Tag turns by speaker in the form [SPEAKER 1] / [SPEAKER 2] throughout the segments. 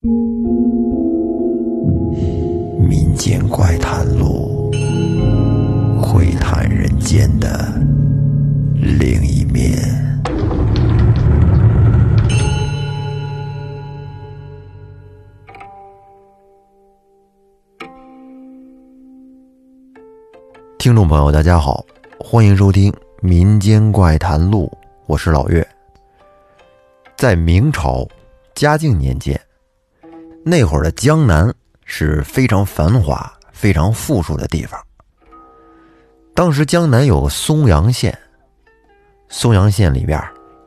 [SPEAKER 1] 民间怪谈录，会谈人间的另一面。听众朋友，大家好，欢迎收听《民间怪谈录》，我是老岳。在明朝嘉靖年间，那会儿的江南是非常繁华、非常富庶的地方。当时江南有个松阳县，松阳县里边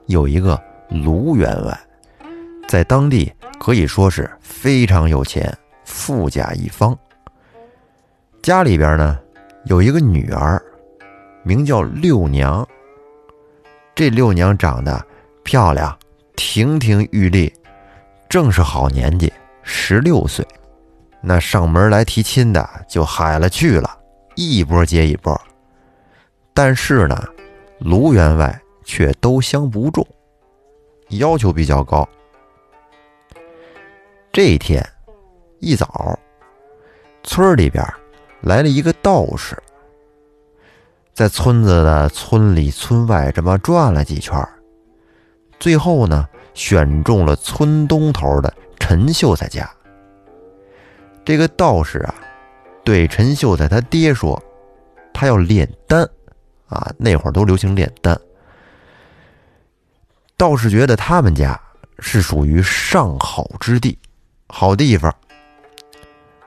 [SPEAKER 1] 有一个卢员外，在当地可以说是非常有钱、富甲一方。家里边呢有一个女儿，名叫六娘。这六娘长得漂亮。亭亭玉立，正是好年纪，十六岁。那上门来提亲的就海了去了，一波接一波。但是呢，卢员外却都相不中，要求比较高。这一天一早，村里边来了一个道士，在村子的村里村外这么转了几圈最后呢，选中了村东头的陈秀才家。这个道士啊，对陈秀才他爹说：“他要炼丹，啊，那会儿都流行炼丹。”道士觉得他们家是属于上好之地，好地方，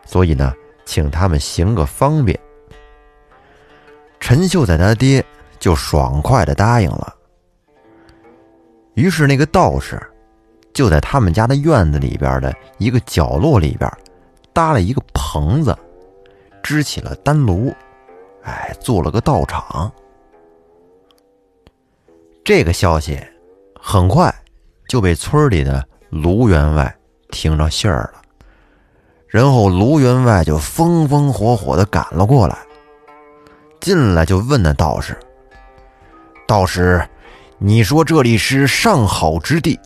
[SPEAKER 1] 所以呢，请他们行个方便。陈秀才他爹就爽快的答应了。于是，那个道士就在他们家的院子里边的一个角落里边搭了一个棚子，支起了丹炉，哎，做了个道场。这个消息很快就被村里的卢员外听着信儿了，然后卢员外就风风火火的赶了过来，进来就问那道士：“道士。”你说这里是上好之地，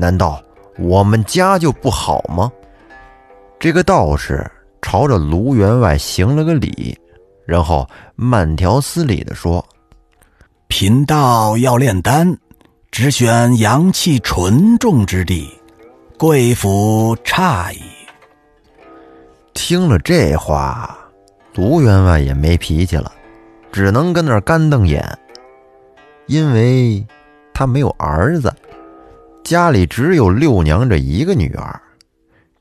[SPEAKER 1] 难道我们家就不好吗？这个道士朝着卢员外行了个礼，然后慢条斯理的说：“
[SPEAKER 2] 贫道要炼丹，只选阳气纯重之地，贵府诧异。”
[SPEAKER 1] 听了这话，卢员外也没脾气了，只能跟那儿干瞪眼。因为他没有儿子，家里只有六娘这一个女儿，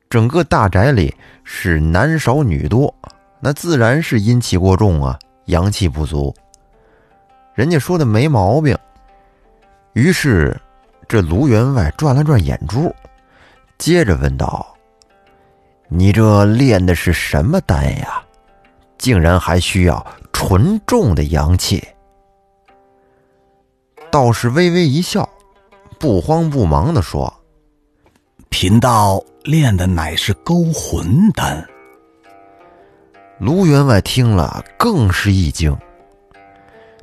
[SPEAKER 1] 整个大宅里是男少女多，那自然是阴气过重啊，阳气不足。人家说的没毛病。于是，这卢员外转了转眼珠，接着问道：“你这炼的是什么丹呀？竟然还需要纯重的阳气？”道士微微一笑，不慌不忙地说：“
[SPEAKER 2] 贫道练的乃是勾魂丹。”
[SPEAKER 1] 卢员外听了更是一惊。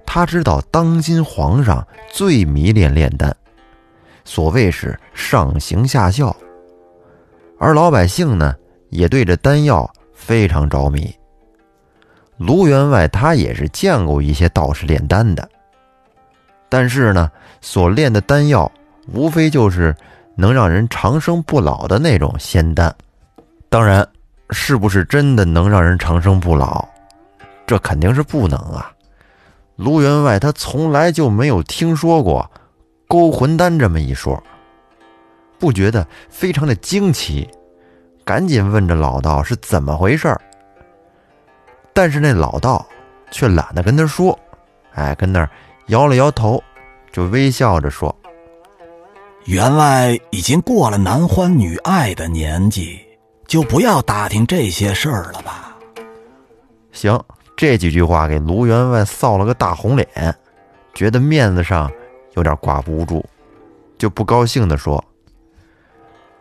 [SPEAKER 1] 他知道当今皇上最迷恋炼丹，所谓是上行下效，而老百姓呢也对这丹药非常着迷。卢员外他也是见过一些道士炼丹的。但是呢，所炼的丹药无非就是能让人长生不老的那种仙丹。当然，是不是真的能让人长生不老，这肯定是不能啊。卢员外他从来就没有听说过勾魂丹这么一说，不觉得非常的惊奇，赶紧问着老道是怎么回事儿但是那老道却懒得跟他说，哎，跟那儿。摇了摇头，就微笑着说：“
[SPEAKER 2] 员外已经过了男欢女爱的年纪，就不要打听这些事儿了吧。”
[SPEAKER 1] 行，这几句话给卢员外臊了个大红脸，觉得面子上有点挂不住，就不高兴地说：“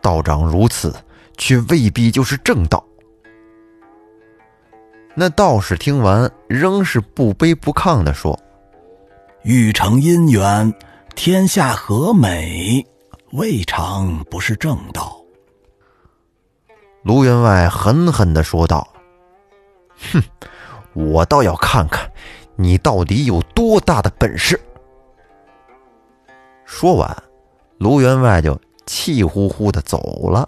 [SPEAKER 1] 道长如此，却未必就是正道。”那道士听完，仍是不卑不亢地说。
[SPEAKER 2] 欲成姻缘，天下和美，未尝不是正道。
[SPEAKER 1] 卢员外狠狠地说道：“哼，我倒要看看你到底有多大的本事！”说完，卢员外就气呼呼的走了。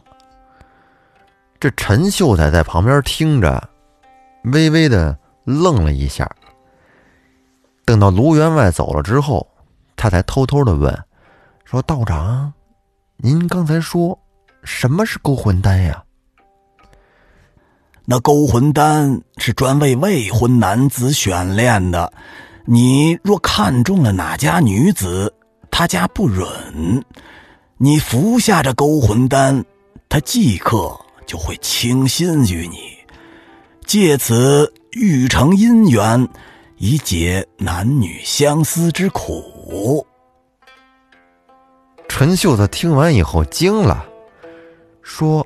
[SPEAKER 1] 这陈秀才在旁边听着，微微的愣了一下。等到卢员外走了之后，他才偷偷的问：“说道长，您刚才说什么是勾魂丹呀？”
[SPEAKER 2] 那勾魂丹是专为未婚男子选炼的，你若看中了哪家女子，她家不允，你服下这勾魂丹，她即刻就会倾心于你，借此欲成姻缘，以解男女相思之苦。
[SPEAKER 1] 陈秀才听完以后惊了，说：“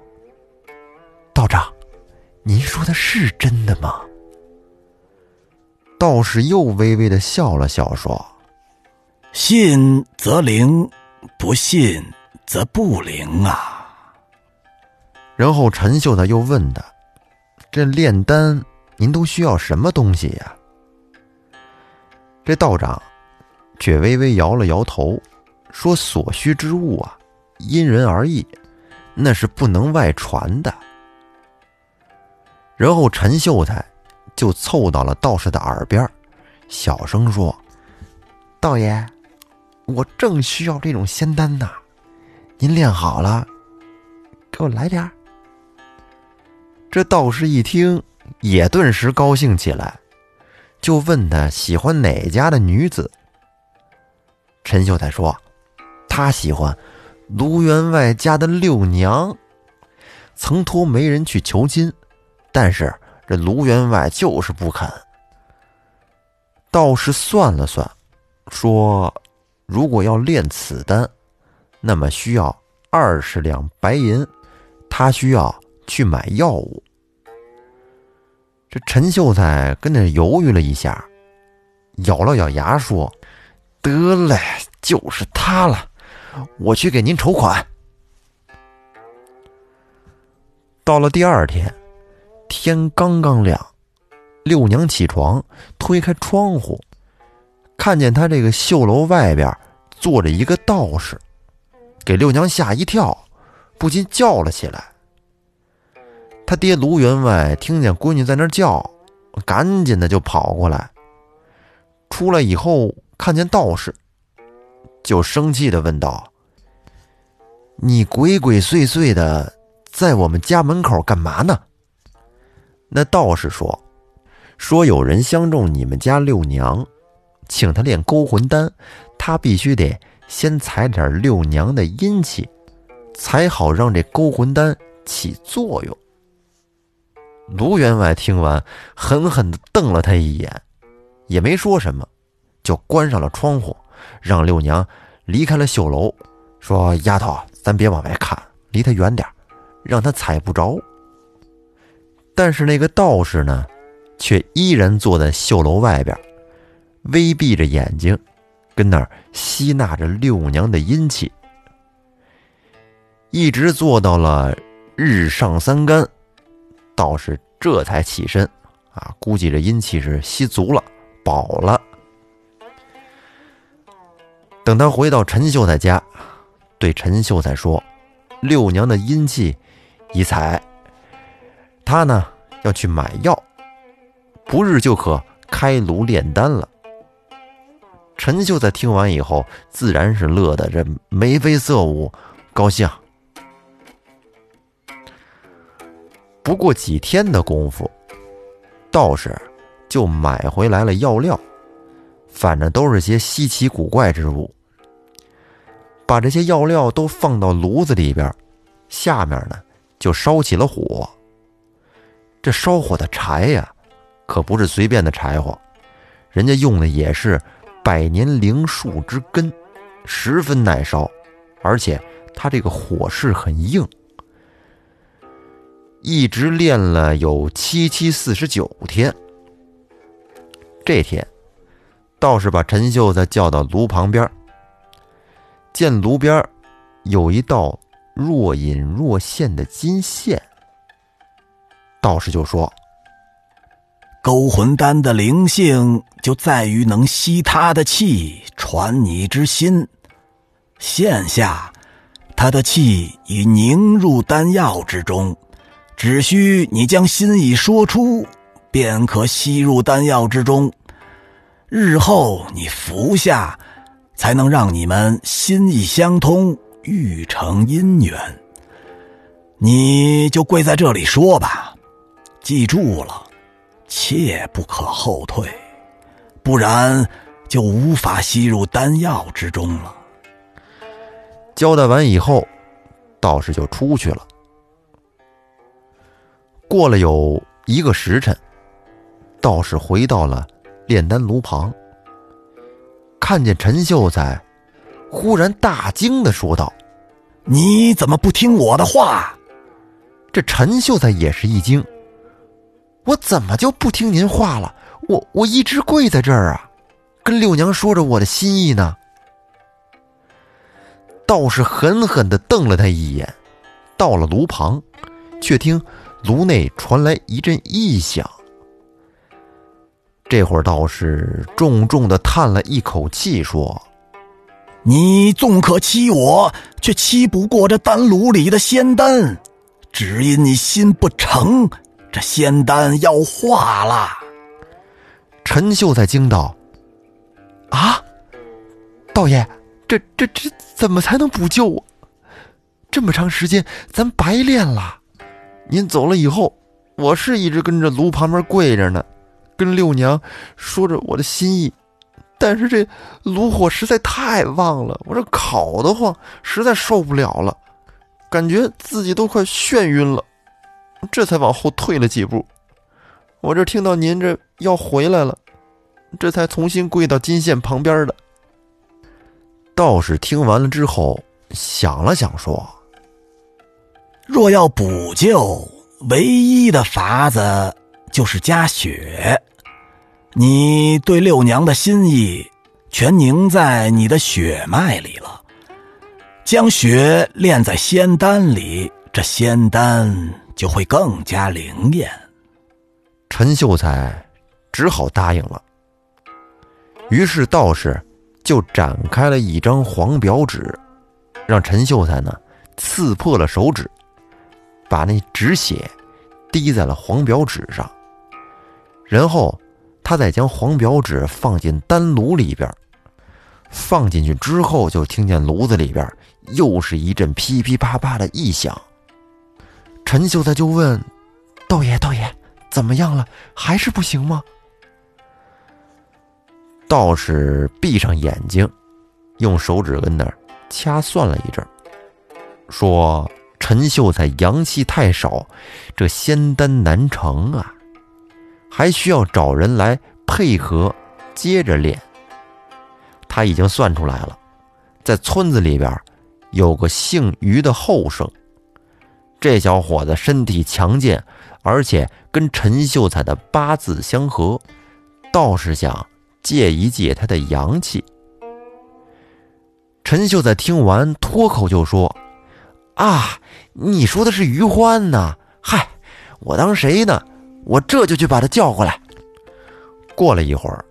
[SPEAKER 1] 道长。”您说的是真的吗？道士又微微的笑了笑，说：“
[SPEAKER 2] 信则灵，不信则不灵啊。”
[SPEAKER 1] 然后陈秀才又问他：“这炼丹，您都需要什么东西呀？”这道长却微微摇了摇头，说：“所需之物啊，因人而异，那是不能外传的。”然后陈秀才就凑到了道士的耳边，小声说：“道爷，我正需要这种仙丹呢，您炼好了，给我来点这道士一听，也顿时高兴起来，就问他喜欢哪家的女子。陈秀才说：“他喜欢卢员外家的六娘，曾托媒人去求亲。”但是这卢员外就是不肯。道士算了算，说：“如果要炼此丹，那么需要二十两白银，他需要去买药物。”这陈秀才跟着犹豫了一下，咬了咬牙说：“得嘞，就是他了，我去给您筹款。”到了第二天。天刚刚亮，六娘起床，推开窗户，看见他这个绣楼外边坐着一个道士，给六娘吓一跳，不禁叫了起来。他爹卢员外听见闺女在那叫，赶紧的就跑过来。出来以后看见道士，就生气的问道：“你鬼鬼祟祟的在我们家门口干嘛呢？”那道士说：“说有人相中你们家六娘，请他练勾魂丹，他必须得先采点六娘的阴气，才好让这勾魂丹起作用。”卢员外听完，狠狠地瞪了他一眼，也没说什么，就关上了窗户，让六娘离开了绣楼，说：“丫头，咱别往外看，离他远点，让他踩不着。”但是那个道士呢，却依然坐在绣楼外边，微闭着眼睛，跟那儿吸纳着六娘的阴气，一直坐到了日上三竿，道士这才起身，啊，估计这阴气是吸足了，饱了。等他回到陈秀才家，对陈秀才说：“六娘的阴气已采。”他呢要去买药，不日就可开炉炼丹了。陈秀才听完以后，自然是乐得这眉飞色舞，高兴。不过几天的功夫，道士就买回来了药料，反正都是些稀奇古怪之物。把这些药料都放到炉子里边，下面呢就烧起了火。这烧火的柴呀，可不是随便的柴火，人家用的也是百年灵树之根，十分耐烧，而且它这个火势很硬，一直练了有七七四十九天。这天，道士把陈秀才叫到炉旁边，见炉边有一道若隐若现的金线。道士就说：“
[SPEAKER 2] 勾魂丹的灵性就在于能吸他的气，传你之心。现下，他的气已凝入丹药之中，只需你将心意说出，便可吸入丹药之中。日后你服下，才能让你们心意相通，欲成姻缘。你就跪在这里说吧，记住了。”切不可后退，不然就无法吸入丹药之中了。
[SPEAKER 1] 交代完以后，道士就出去了。过了有一个时辰，道士回到了炼丹炉旁，看见陈秀才，忽然大惊的说道：“
[SPEAKER 2] 你怎么不听我的话？”
[SPEAKER 1] 这陈秀才也是一惊。我怎么就不听您话了？我我一直跪在这儿啊，跟六娘说着我的心意呢。道士狠狠的瞪了他一眼，到了炉旁，却听炉内传来一阵异响。这会儿道士重重的叹了一口气，说：“
[SPEAKER 2] 你纵可欺我，却欺不过这丹炉里的仙丹，只因你心不诚。”这仙丹要化了，
[SPEAKER 1] 陈秀才惊道：“啊，道爷，这这这怎么才能补救啊？这么长时间咱白练了。您走了以后，我是一直跟着炉旁边跪着呢，跟六娘说着我的心意。但是这炉火实在太旺了，我这烤得慌，实在受不了了，感觉自己都快眩晕了。”这才往后退了几步，我这听到您这要回来了，这才重新跪到金线旁边的。道士听完了之后，想了想说：“
[SPEAKER 2] 若要补救，唯一的法子就是加血。你对六娘的心意全凝在你的血脉里了，将血炼在仙丹里，这仙丹。”就会更加灵验。
[SPEAKER 1] 陈秀才只好答应了。于是道士就展开了一张黄表纸，让陈秀才呢刺破了手指，把那纸血滴在了黄表纸上。然后他再将黄表纸放进丹炉里边，放进去之后，就听见炉子里边又是一阵噼噼啪啪的异响。陈秀才就问：“道爷，道爷，怎么样了？还是不行吗？”道士闭上眼睛，用手指跟那儿掐算了一阵，说：“陈秀才阳气太少，这仙丹难成啊，还需要找人来配合，接着练。他已经算出来了，在村子里边有个姓于的后生。”这小伙子身体强健，而且跟陈秀才的八字相合，倒是想借一借他的阳气。陈秀才听完，脱口就说：“啊，你说的是于欢呐？嗨，我当谁呢？我这就去把他叫过来。”过了一会儿，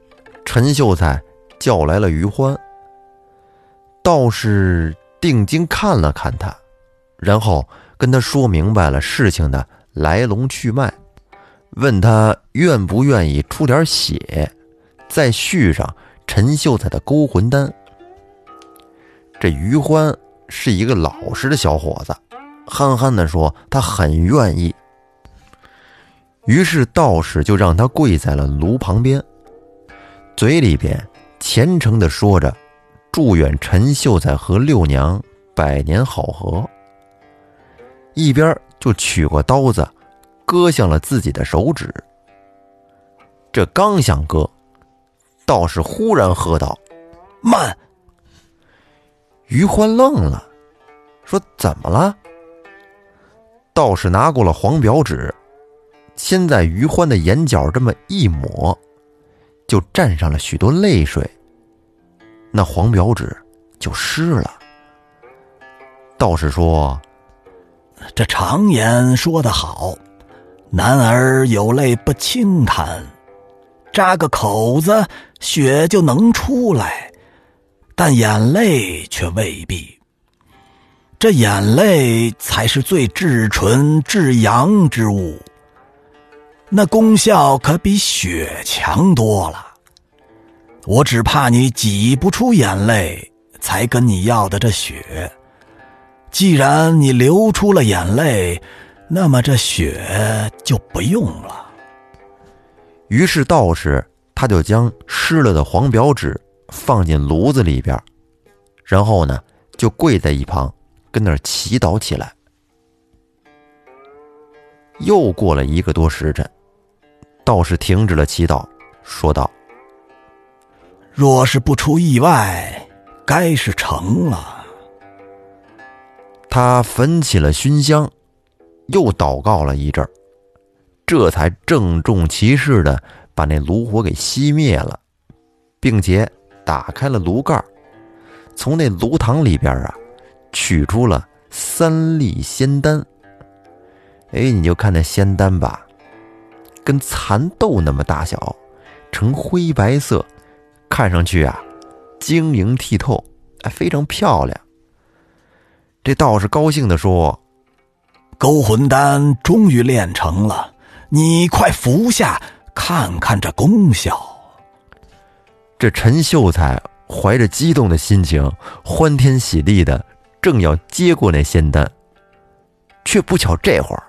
[SPEAKER 1] 陈秀才叫来了于欢。道士定睛看了看他，然后。跟他说明白了事情的来龙去脉，问他愿不愿意出点血，再续上陈秀才的勾魂丹。这于欢是一个老实的小伙子，憨憨的说他很愿意。于是道士就让他跪在了炉旁边，嘴里边虔诚的说着，祝愿陈秀才和六娘百年好合。一边就取过刀子，割向了自己的手指。这刚想割，道士忽然喝道：“
[SPEAKER 2] 慢！”
[SPEAKER 1] 于欢愣了，说：“怎么了？”道士拿过了黄表纸，先在于欢的眼角这么一抹，就沾上了许多泪水。那黄表纸就湿了。道士说。
[SPEAKER 2] 这常言说得好，男儿有泪不轻弹，扎个口子，血就能出来，但眼泪却未必。这眼泪才是最至纯至阳之物，那功效可比血强多了。我只怕你挤不出眼泪，才跟你要的这血。既然你流出了眼泪，那么这血就不用了。
[SPEAKER 1] 于是道士他就将湿了的黄表纸放进炉子里边，然后呢，就跪在一旁。跟那儿祈祷起来。又过了一个多时辰，道士停止了祈祷，说道：“
[SPEAKER 2] 若是不出意外，该是成了。”
[SPEAKER 1] 他焚起了熏香，又祷告了一阵儿，这才郑重其事的把那炉火给熄灭了，并且打开了炉盖从那炉膛里边啊。取出了三粒仙丹，哎，你就看那仙丹吧，跟蚕豆那么大小，呈灰白色，看上去啊，晶莹剔透，哎，非常漂亮。这道士高兴地说：“
[SPEAKER 2] 勾魂丹终于炼成了，你快服下，看看这功效。”
[SPEAKER 1] 这陈秀才怀着激动的心情，欢天喜地的。正要接过那仙丹，却不巧这会儿，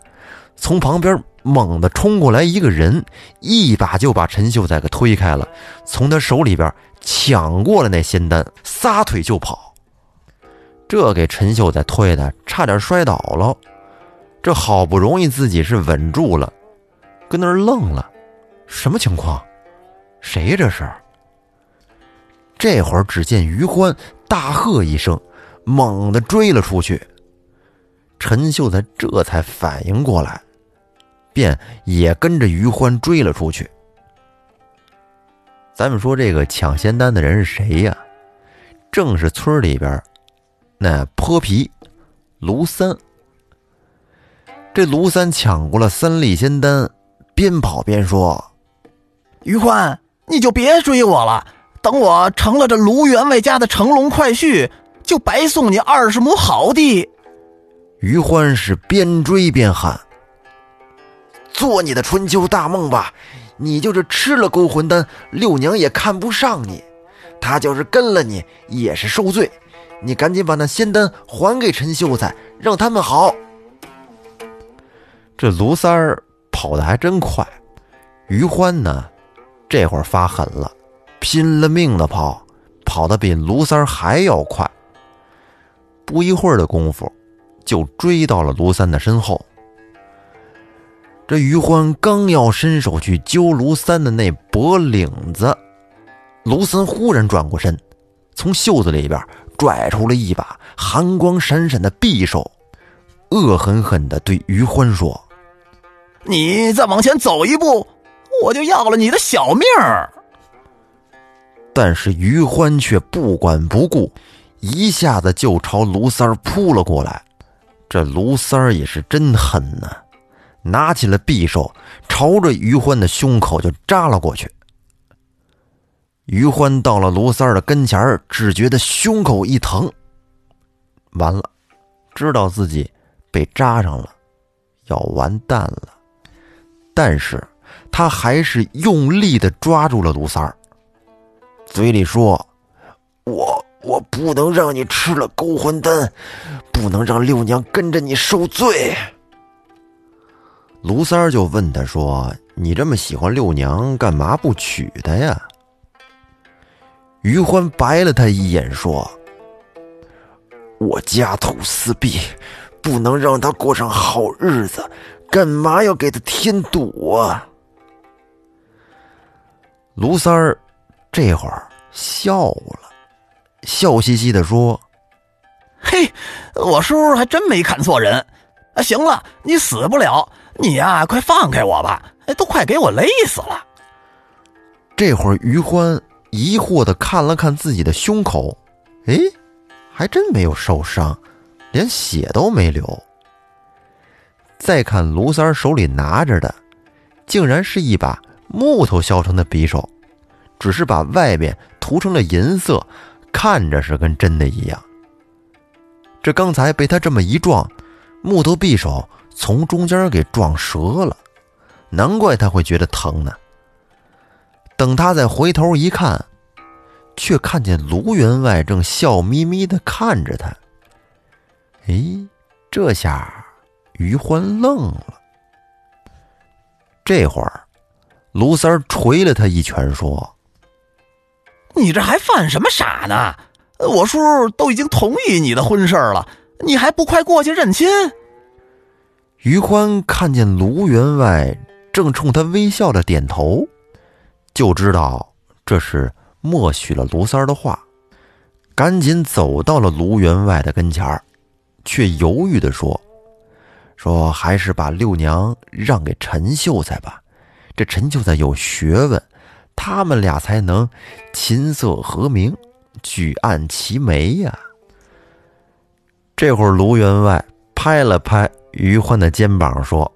[SPEAKER 1] 从旁边猛地冲过来一个人，一把就把陈秀才给推开了，从他手里边抢过了那仙丹，撒腿就跑。这给陈秀才推的差点摔倒了。这好不容易自己是稳住了，跟那儿愣了，什么情况？谁？这是？这会儿只见于欢大喝一声。猛地追了出去，陈秀才这才反应过来，便也跟着于欢追了出去。咱们说这个抢仙丹的人是谁呀？正是村里边那泼皮卢三。这卢三抢过了三粒仙丹，边跑边说：“
[SPEAKER 2] 于欢，你就别追我了，等我成了这卢员外家的乘龙快婿。”就白送你二十亩好地。
[SPEAKER 1] 于欢是边追边喊：“做你的春秋大梦吧！你就是吃了勾魂丹，六娘也看不上你；她就是跟了你，也是受罪。你赶紧把那仙丹还给陈秀才，让他们好。”这卢三儿跑得还真快，于欢呢，这会儿发狠了，拼了命的跑，跑得比卢三儿还要快。不一会儿的功夫，就追到了卢三的身后。这于欢刚要伸手去揪卢三的那脖领子，卢三忽然转过身，从袖子里边拽出了一把寒光闪闪的匕首，恶狠狠地对于欢说：“
[SPEAKER 2] 你再往前走一步，我就要了你的小命儿。”
[SPEAKER 1] 但是于欢却不管不顾。一下子就朝卢三扑了过来，这卢三也是真狠呐，拿起了匕首，朝着于欢的胸口就扎了过去。于欢到了卢三儿的跟前儿，只觉得胸口一疼，完了，知道自己被扎上了，要完蛋了。但是他还是用力的抓住了卢三儿，嘴里说：“我。”我不能让你吃了勾魂丹，不能让六娘跟着你受罪。卢三儿就问他说：“你这么喜欢六娘，干嘛不娶她呀？”于欢白了他一眼说：“我家徒四壁，不能让她过上好日子，干嘛要给她添堵啊？”卢三儿这会儿笑了。笑嘻嘻的说：“
[SPEAKER 2] 嘿，我叔还真没看错人。啊，行了，你死不了，你呀，快放开我吧！哎，都快给我勒死了。”
[SPEAKER 1] 这会儿，于欢疑惑的看了看自己的胸口，哎，还真没有受伤，连血都没流。再看卢三儿手里拿着的，竟然是一把木头削成的匕首，只是把外边涂成了银色，看着是跟真的一样。这刚才被他这么一撞，木头匕首从中间给撞折了，难怪他会觉得疼呢。等他再回头一看，却看见卢员外正笑眯眯地看着他。哎，这下于欢愣了。这会儿，卢三儿捶了他一拳，说：“
[SPEAKER 2] 你这还犯什么傻呢？我叔都已经同意你的婚事了，你还不快过去认亲？”
[SPEAKER 1] 于欢看见卢员外正冲他微笑着点头。就知道这是默许了卢三的话，赶紧走到了卢员外的跟前儿，却犹豫的说：“说还是把六娘让给陈秀才吧，这陈秀才有学问，他们俩才能琴瑟和鸣，举案齐眉呀。”这会儿，卢员外拍了拍于欢的肩膀，说：“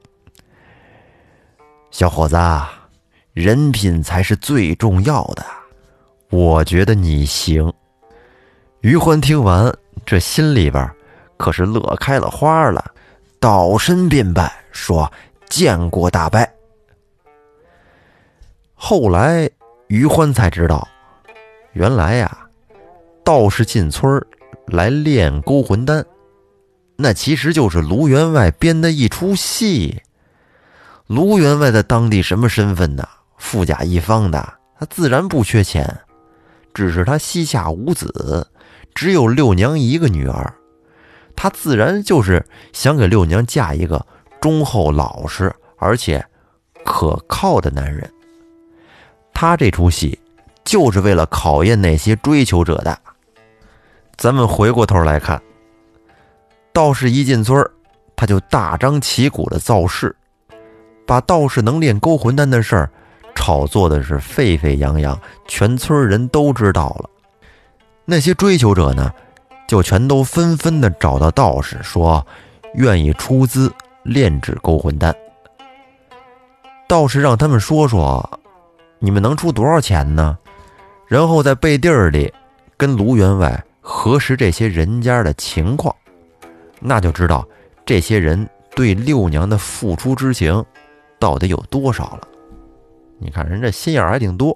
[SPEAKER 1] 小伙子。”人品才是最重要的，我觉得你行。于欢听完，这心里边可是乐开了花了，倒身便拜，说：“见过大伯。”后来于欢才知道，原来呀，道士进村来练勾魂丹，那其实就是卢员外编的一出戏。卢员外在当地什么身份呢？富甲一方的，他自然不缺钱，只是他膝下无子，只有六娘一个女儿，他自然就是想给六娘嫁一个忠厚老实而且可靠的男人。他这出戏就是为了考验那些追求者的。咱们回过头来看，道士一进村他就大张旗鼓的造势，把道士能练勾魂丹的事儿。炒作的是沸沸扬扬，全村人都知道了。那些追求者呢，就全都纷纷的找到道士，说愿意出资炼制勾魂丹。道士让他们说说，你们能出多少钱呢？然后在背地儿里跟卢员外核实这些人家的情况，那就知道这些人对六娘的付出之情到底有多少了。你看人这心眼还挺多，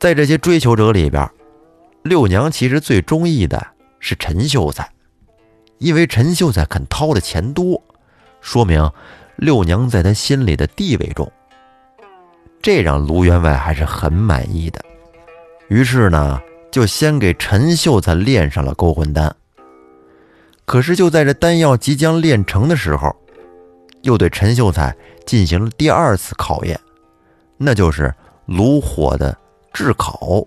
[SPEAKER 1] 在这些追求者里边，六娘其实最中意的是陈秀才，因为陈秀才肯掏的钱多，说明六娘在他心里的地位重，这让卢员外还是很满意的。于是呢，就先给陈秀才炼上了勾魂丹。可是就在这丹药即将炼成的时候，又对陈秀才。进行了第二次考验，那就是炉火的炙烤。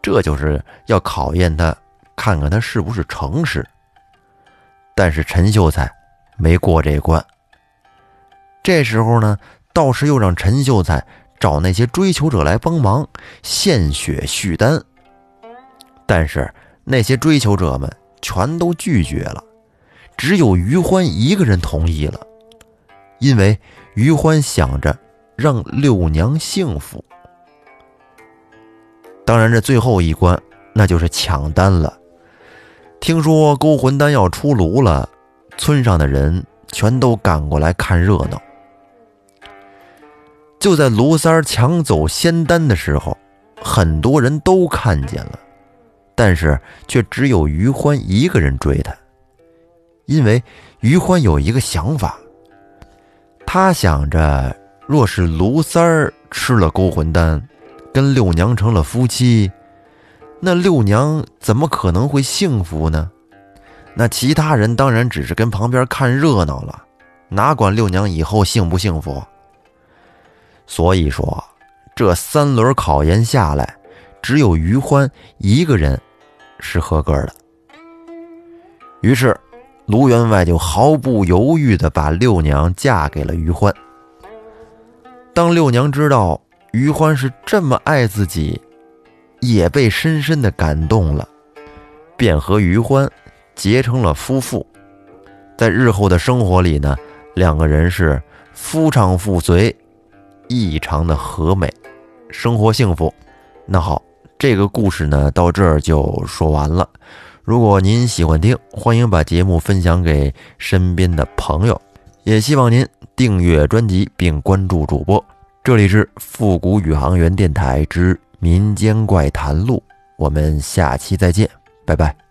[SPEAKER 1] 这就是要考验他，看看他是不是诚实。但是陈秀才没过这关。这时候呢，道士又让陈秀才找那些追求者来帮忙献血续丹，但是那些追求者们全都拒绝了，只有于欢一个人同意了。因为于欢想着让六娘幸福，当然这最后一关那就是抢单了。听说勾魂丹要出炉了，村上的人全都赶过来看热闹。就在卢三儿抢走仙丹的时候，很多人都看见了，但是却只有于欢一个人追他，因为于欢有一个想法。他想着，若是卢三儿吃了勾魂丹，跟六娘成了夫妻，那六娘怎么可能会幸福呢？那其他人当然只是跟旁边看热闹了，哪管六娘以后幸不幸福？所以说，这三轮考验下来，只有于欢一个人是合格的。于是。卢员外就毫不犹豫地把六娘嫁给了于欢。当六娘知道于欢是这么爱自己，也被深深的感动了，便和于欢结成了夫妇。在日后的生活里呢，两个人是夫唱妇随，异常的和美，生活幸福。那好，这个故事呢到这儿就说完了。如果您喜欢听，欢迎把节目分享给身边的朋友，也希望您订阅专辑并关注主播。这里是复古宇航员电台之民间怪谈录，我们下期再见，拜拜。